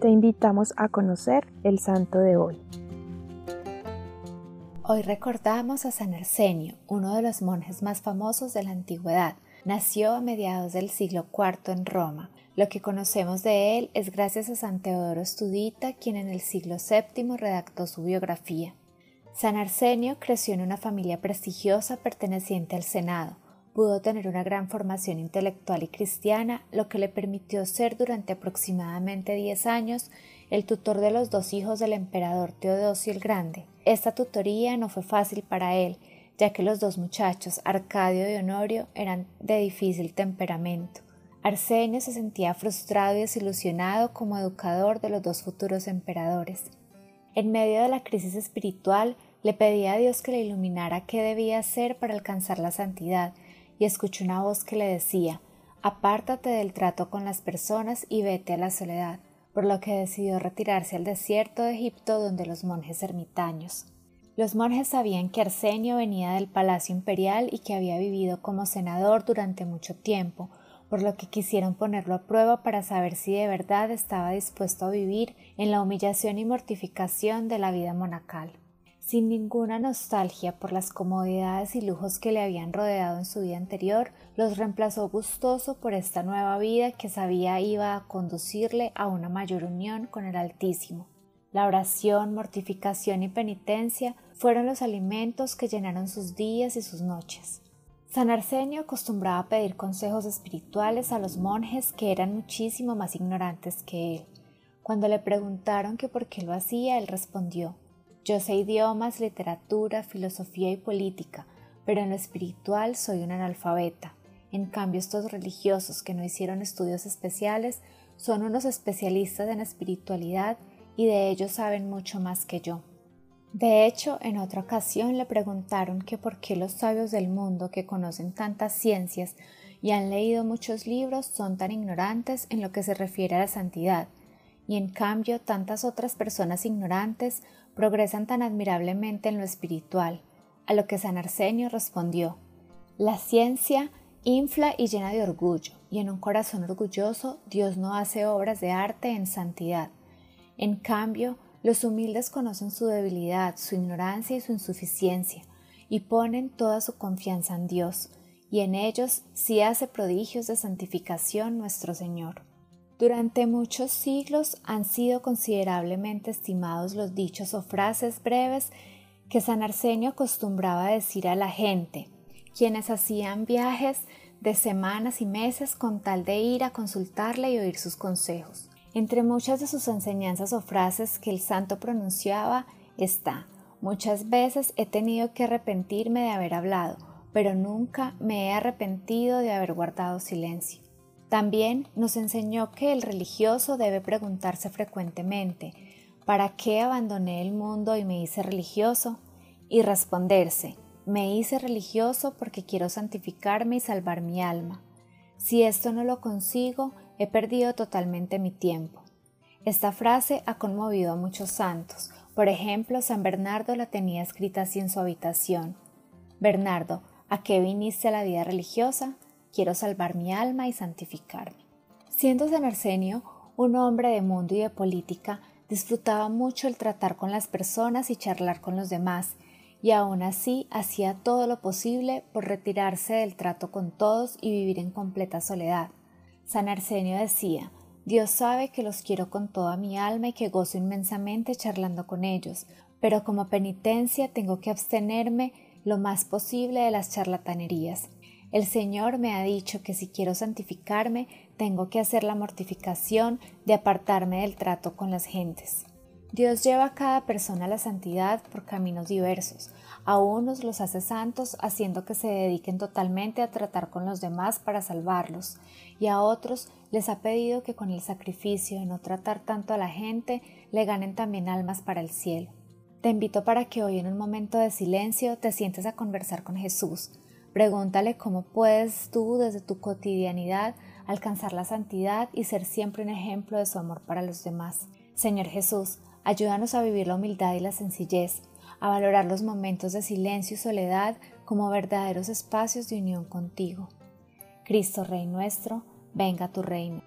Te invitamos a conocer el santo de hoy. Hoy recordamos a San Arsenio, uno de los monjes más famosos de la antigüedad. Nació a mediados del siglo IV en Roma. Lo que conocemos de él es gracias a San Teodoro Estudita, quien en el siglo VII redactó su biografía. San Arsenio creció en una familia prestigiosa perteneciente al Senado. Pudo tener una gran formación intelectual y cristiana, lo que le permitió ser durante aproximadamente diez años el tutor de los dos hijos del emperador Teodosio el Grande. Esta tutoría no fue fácil para él, ya que los dos muchachos, Arcadio y Honorio, eran de difícil temperamento. Arsenio se sentía frustrado y desilusionado como educador de los dos futuros emperadores. En medio de la crisis espiritual, le pedía a Dios que le iluminara qué debía hacer para alcanzar la santidad, y escuchó una voz que le decía Apártate del trato con las personas y vete a la soledad, por lo que decidió retirarse al desierto de Egipto donde los monjes ermitaños. Los monjes sabían que Arsenio venía del palacio imperial y que había vivido como senador durante mucho tiempo, por lo que quisieron ponerlo a prueba para saber si de verdad estaba dispuesto a vivir en la humillación y mortificación de la vida monacal. Sin ninguna nostalgia por las comodidades y lujos que le habían rodeado en su vida anterior, los reemplazó gustoso por esta nueva vida que sabía iba a conducirle a una mayor unión con el Altísimo. La oración, mortificación y penitencia fueron los alimentos que llenaron sus días y sus noches. San Arsenio acostumbraba a pedir consejos espirituales a los monjes que eran muchísimo más ignorantes que él. Cuando le preguntaron que por qué lo hacía, él respondió Yo sé idiomas, literatura, filosofía y política, pero en lo espiritual soy un analfabeta. En cambio, estos religiosos que no hicieron estudios especiales son unos especialistas en espiritualidad y de ellos saben mucho más que yo. De hecho, en otra ocasión le preguntaron que por qué los sabios del mundo que conocen tantas ciencias y han leído muchos libros son tan ignorantes en lo que se refiere a la santidad, y en cambio tantas otras personas ignorantes progresan tan admirablemente en lo espiritual, a lo que San Arsenio respondió La ciencia infla y llena de orgullo, y en un corazón orgulloso Dios no hace obras de arte en santidad. En cambio, los humildes conocen su debilidad, su ignorancia y su insuficiencia, y ponen toda su confianza en Dios, y en ellos sí hace prodigios de santificación nuestro Señor. Durante muchos siglos han sido considerablemente estimados los dichos o frases breves que San Arsenio acostumbraba decir a la gente, quienes hacían viajes de semanas y meses con tal de ir a consultarle y oír sus consejos. Entre muchas de sus enseñanzas o frases que el santo pronunciaba está Muchas veces he tenido que arrepentirme de haber hablado, pero nunca me he arrepentido de haber guardado silencio. También nos enseñó que el religioso debe preguntarse frecuentemente ¿Para qué abandoné el mundo y me hice religioso? y responderse Me hice religioso porque quiero santificarme y salvar mi alma. Si esto no lo consigo, he perdido totalmente mi tiempo. Esta frase ha conmovido a muchos santos. Por ejemplo, San Bernardo la tenía escrita así en su habitación. Bernardo, ¿a qué viniste a la vida religiosa? Quiero salvar mi alma y santificarme. Siendo San Arsenio un hombre de mundo y de política, disfrutaba mucho el tratar con las personas y charlar con los demás, y aún así hacía todo lo posible por retirarse del trato con todos y vivir en completa soledad. San Arsenio decía, Dios sabe que los quiero con toda mi alma y que gozo inmensamente charlando con ellos, pero como penitencia tengo que abstenerme lo más posible de las charlatanerías. El Señor me ha dicho que si quiero santificarme, tengo que hacer la mortificación de apartarme del trato con las gentes. Dios lleva a cada persona a la santidad por caminos diversos. A unos los hace santos haciendo que se dediquen totalmente a tratar con los demás para salvarlos, y a otros les ha pedido que con el sacrificio de no tratar tanto a la gente le ganen también almas para el cielo. Te invito para que hoy en un momento de silencio te sientes a conversar con Jesús. Pregúntale cómo puedes tú desde tu cotidianidad alcanzar la santidad y ser siempre un ejemplo de su amor para los demás. Señor Jesús, Ayúdanos a vivir la humildad y la sencillez, a valorar los momentos de silencio y soledad como verdaderos espacios de unión contigo. Cristo Rey nuestro, venga tu reino.